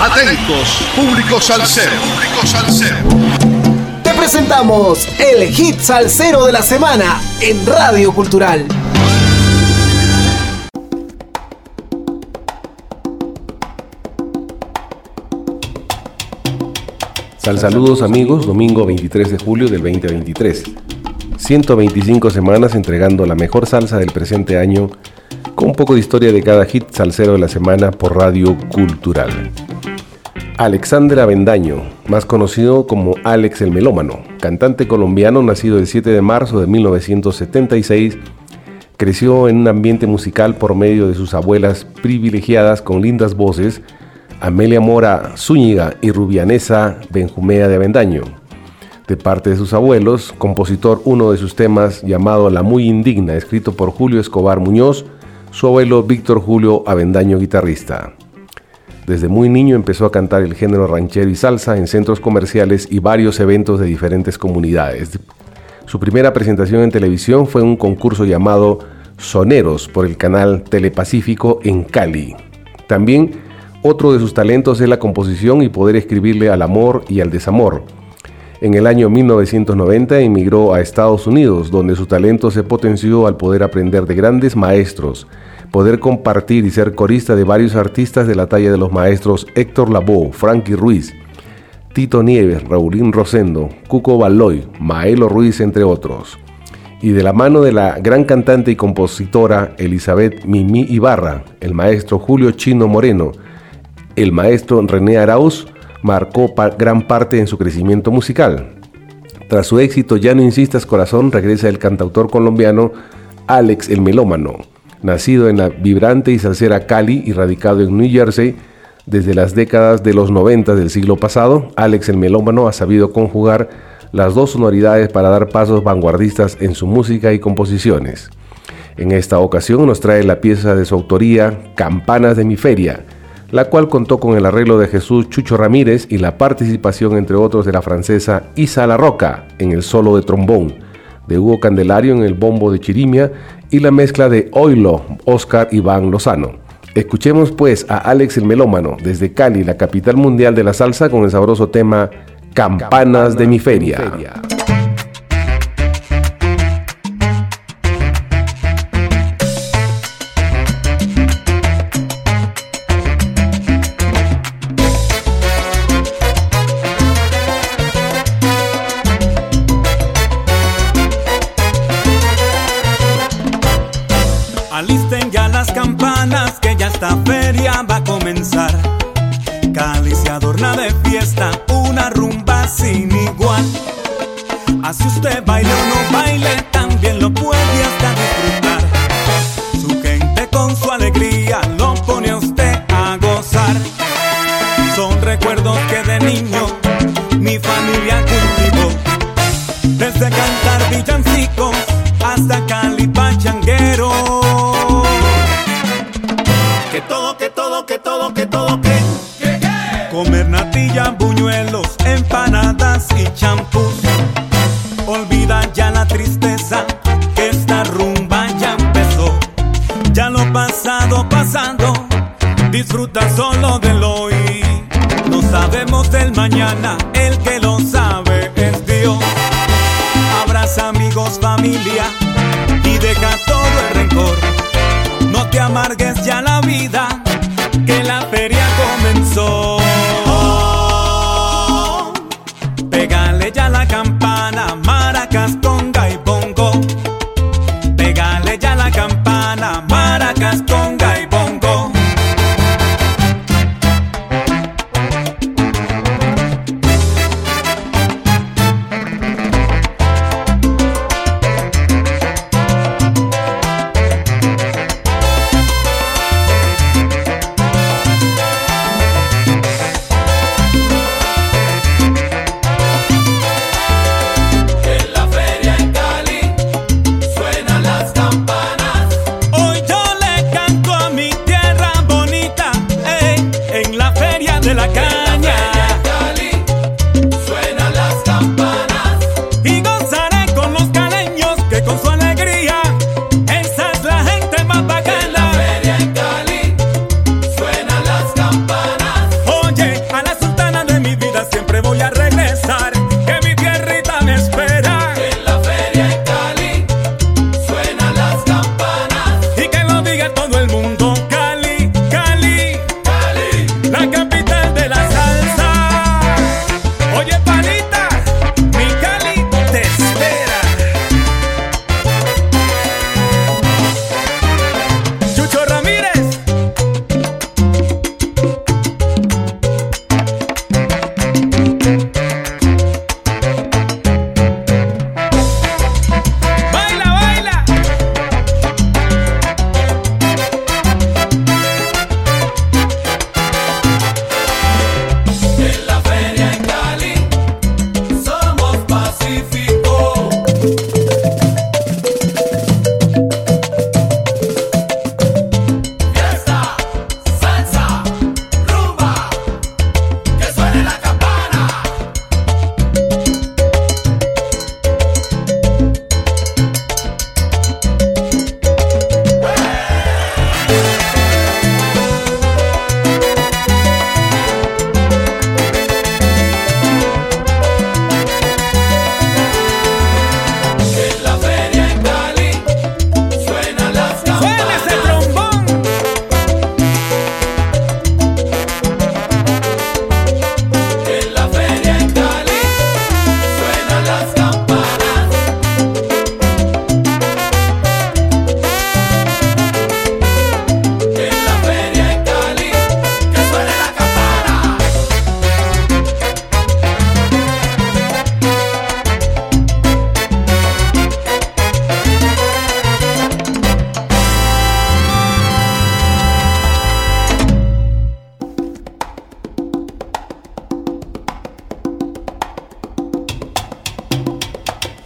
Atentos, público salsero. Público salsero. Te presentamos el hit salsero de la semana en Radio Cultural. Sal saludos amigos, domingo 23 de julio del 2023. 125 semanas entregando la mejor salsa del presente año con un poco de historia de cada hit salsero de la semana por Radio Cultural. Alexander Avendaño, más conocido como Alex el Melómano, cantante colombiano nacido el 7 de marzo de 1976, creció en un ambiente musical por medio de sus abuelas privilegiadas con lindas voces, Amelia Mora Zúñiga y Rubianesa Benjumea de Avendaño. De parte de sus abuelos, compositor uno de sus temas llamado La Muy Indigna, escrito por Julio Escobar Muñoz, su abuelo Víctor Julio Avendaño, guitarrista. Desde muy niño empezó a cantar el género ranchero y salsa en centros comerciales y varios eventos de diferentes comunidades. Su primera presentación en televisión fue un concurso llamado Soneros por el canal Telepacífico en Cali. También otro de sus talentos es la composición y poder escribirle al amor y al desamor. En el año 1990 emigró a Estados Unidos, donde su talento se potenció al poder aprender de grandes maestros, poder compartir y ser corista de varios artistas de la talla de los maestros Héctor Lavoe, Frankie Ruiz, Tito Nieves, Raulín Rosendo, Cuco Baloy, Maelo Ruiz, entre otros. Y de la mano de la gran cantante y compositora Elizabeth Mimi Ibarra, el maestro Julio Chino Moreno, el maestro René Arauz, marcó gran parte en su crecimiento musical. Tras su éxito Ya no insistas corazón, regresa el cantautor colombiano Alex el Melómano, nacido en la vibrante y salsera Cali y radicado en New Jersey desde las décadas de los 90 del siglo pasado, Alex el Melómano ha sabido conjugar las dos sonoridades para dar pasos vanguardistas en su música y composiciones. En esta ocasión nos trae la pieza de su autoría Campanas de mi feria, la cual contó con el arreglo de Jesús Chucho Ramírez y la participación, entre otros, de la francesa Isa La Roca en el solo de trombón, de Hugo Candelario en el bombo de Chirimia y la mezcla de Oilo, Oscar Iván Lozano. Escuchemos pues a Alex el Melómano desde Cali, la capital mundial de la salsa, con el sabroso tema Campanas de mi feria. Va a que todo, que todo, que. Comer natilla, buñuelos, empanadas y champús. Olvida ya la tristeza, que esta rumba ya empezó. Ya lo pasado, pasando, disfruta solo del hoy. No sabemos del mañana, el que lo sabe es Dios. Abraza amigos, familia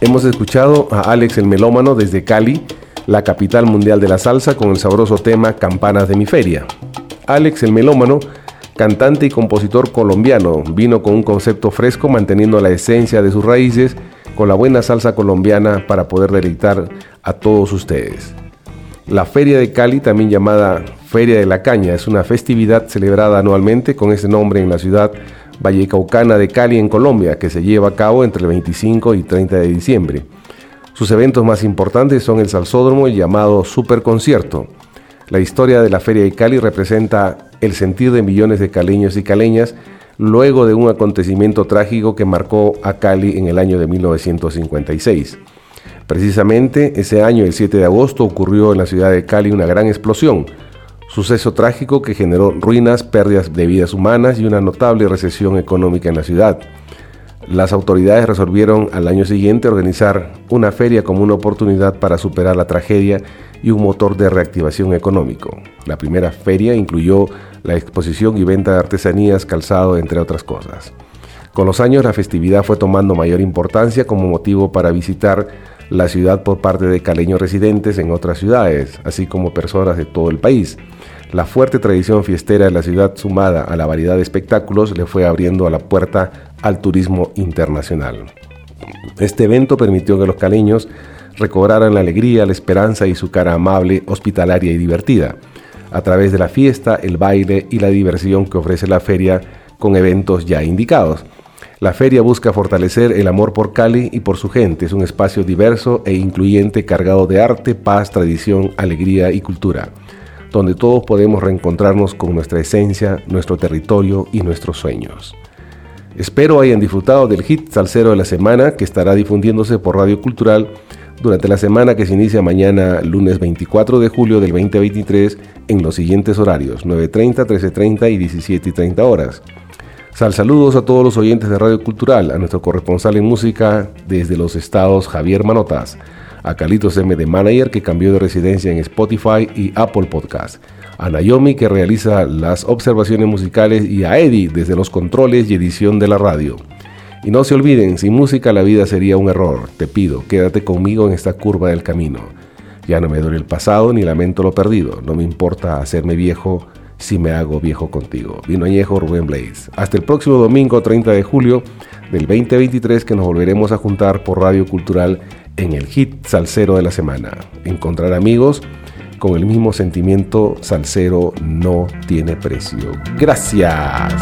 Hemos escuchado a Alex el Melómano desde Cali, la capital mundial de la salsa, con el sabroso tema Campanas de mi feria. Alex el Melómano, cantante y compositor colombiano, vino con un concepto fresco manteniendo la esencia de sus raíces con la buena salsa colombiana para poder deleitar a todos ustedes. La Feria de Cali, también llamada Feria de la Caña, es una festividad celebrada anualmente con ese nombre en la ciudad vallecaucana de Cali, en Colombia, que se lleva a cabo entre el 25 y 30 de diciembre. Sus eventos más importantes son el Salsódromo llamado Superconcierto. La historia de la Feria de Cali representa el sentir de millones de caleños y caleñas luego de un acontecimiento trágico que marcó a Cali en el año de 1956. Precisamente ese año, el 7 de agosto, ocurrió en la ciudad de Cali una gran explosión, suceso trágico que generó ruinas, pérdidas de vidas humanas y una notable recesión económica en la ciudad. Las autoridades resolvieron al año siguiente organizar una feria como una oportunidad para superar la tragedia y un motor de reactivación económico. La primera feria incluyó la exposición y venta de artesanías, calzado, entre otras cosas. Con los años la festividad fue tomando mayor importancia como motivo para visitar la ciudad por parte de caleños residentes en otras ciudades, así como personas de todo el país. La fuerte tradición fiestera de la ciudad sumada a la variedad de espectáculos le fue abriendo a la puerta al turismo internacional. Este evento permitió que los caleños recobraran la alegría, la esperanza y su cara amable, hospitalaria y divertida, a través de la fiesta, el baile y la diversión que ofrece la feria con eventos ya indicados. La feria busca fortalecer el amor por Cali y por su gente. Es un espacio diverso e incluyente cargado de arte, paz, tradición, alegría y cultura, donde todos podemos reencontrarnos con nuestra esencia, nuestro territorio y nuestros sueños. Espero hayan disfrutado del hit salsero de la semana que estará difundiéndose por Radio Cultural durante la semana que se inicia mañana lunes 24 de julio del 2023 en los siguientes horarios 9.30, 13.30 y 17.30 horas. Sal saludos a todos los oyentes de Radio Cultural, a nuestro corresponsal en música desde los estados Javier Manotas, a Calitos M de Manager que cambió de residencia en Spotify y Apple Podcast, a Naomi que realiza las observaciones musicales y a Eddie desde los controles y edición de la radio. Y no se olviden, sin música la vida sería un error. Te pido, quédate conmigo en esta curva del camino. Ya no me duele el pasado ni lamento lo perdido. No me importa hacerme viejo si me hago viejo contigo. Vino añejo Rubén Blaze. Hasta el próximo domingo 30 de julio del 2023 que nos volveremos a juntar por Radio Cultural en el hit salsero de la semana. Encontrar amigos con el mismo sentimiento salsero no tiene precio. Gracias.